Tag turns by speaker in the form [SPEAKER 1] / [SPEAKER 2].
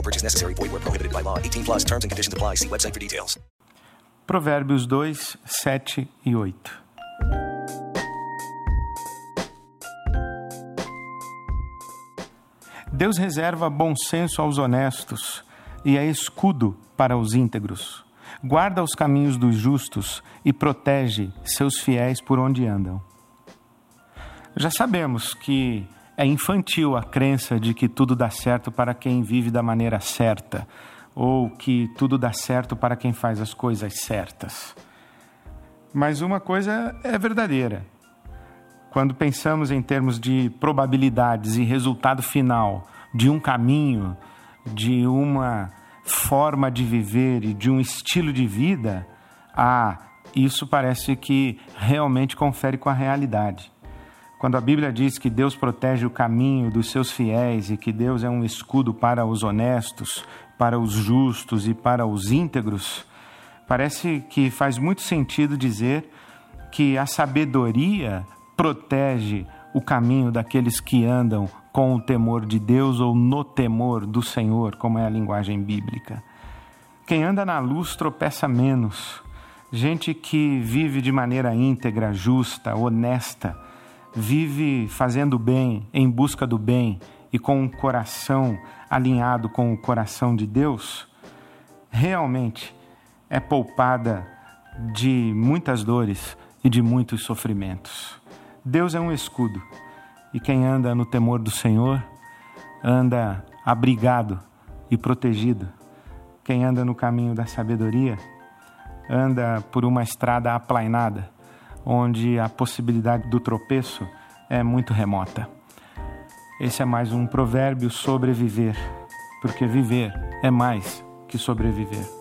[SPEAKER 1] No purchase necessary. Void where prohibited by law. 18 plus terms and conditions apply. See website for details.
[SPEAKER 2] Provérbios 2, 7 e 8. Deus reserva bom senso aos honestos e é escudo para os íntegros. Guarda os caminhos dos justos e protege seus fiéis por onde andam. Já sabemos que é infantil a crença de que tudo dá certo para quem vive da maneira certa, ou que tudo dá certo para quem faz as coisas certas. Mas uma coisa é verdadeira. Quando pensamos em termos de probabilidades e resultado final de um caminho, de uma forma de viver e de um estilo de vida, ah, isso parece que realmente confere com a realidade. Quando a Bíblia diz que Deus protege o caminho dos seus fiéis e que Deus é um escudo para os honestos, para os justos e para os íntegros, parece que faz muito sentido dizer que a sabedoria protege o caminho daqueles que andam com o temor de Deus ou no temor do Senhor, como é a linguagem bíblica. Quem anda na luz tropeça menos. Gente que vive de maneira íntegra, justa, honesta, vive fazendo bem, em busca do bem e com um coração alinhado com o coração de Deus, realmente é poupada de muitas dores e de muitos sofrimentos. Deus é um escudo e quem anda no temor do Senhor anda abrigado e protegido. Quem anda no caminho da sabedoria anda por uma estrada aplainada, onde a possibilidade do tropeço é muito remota. Esse é mais um provérbio sobreviver, porque viver é mais que sobreviver.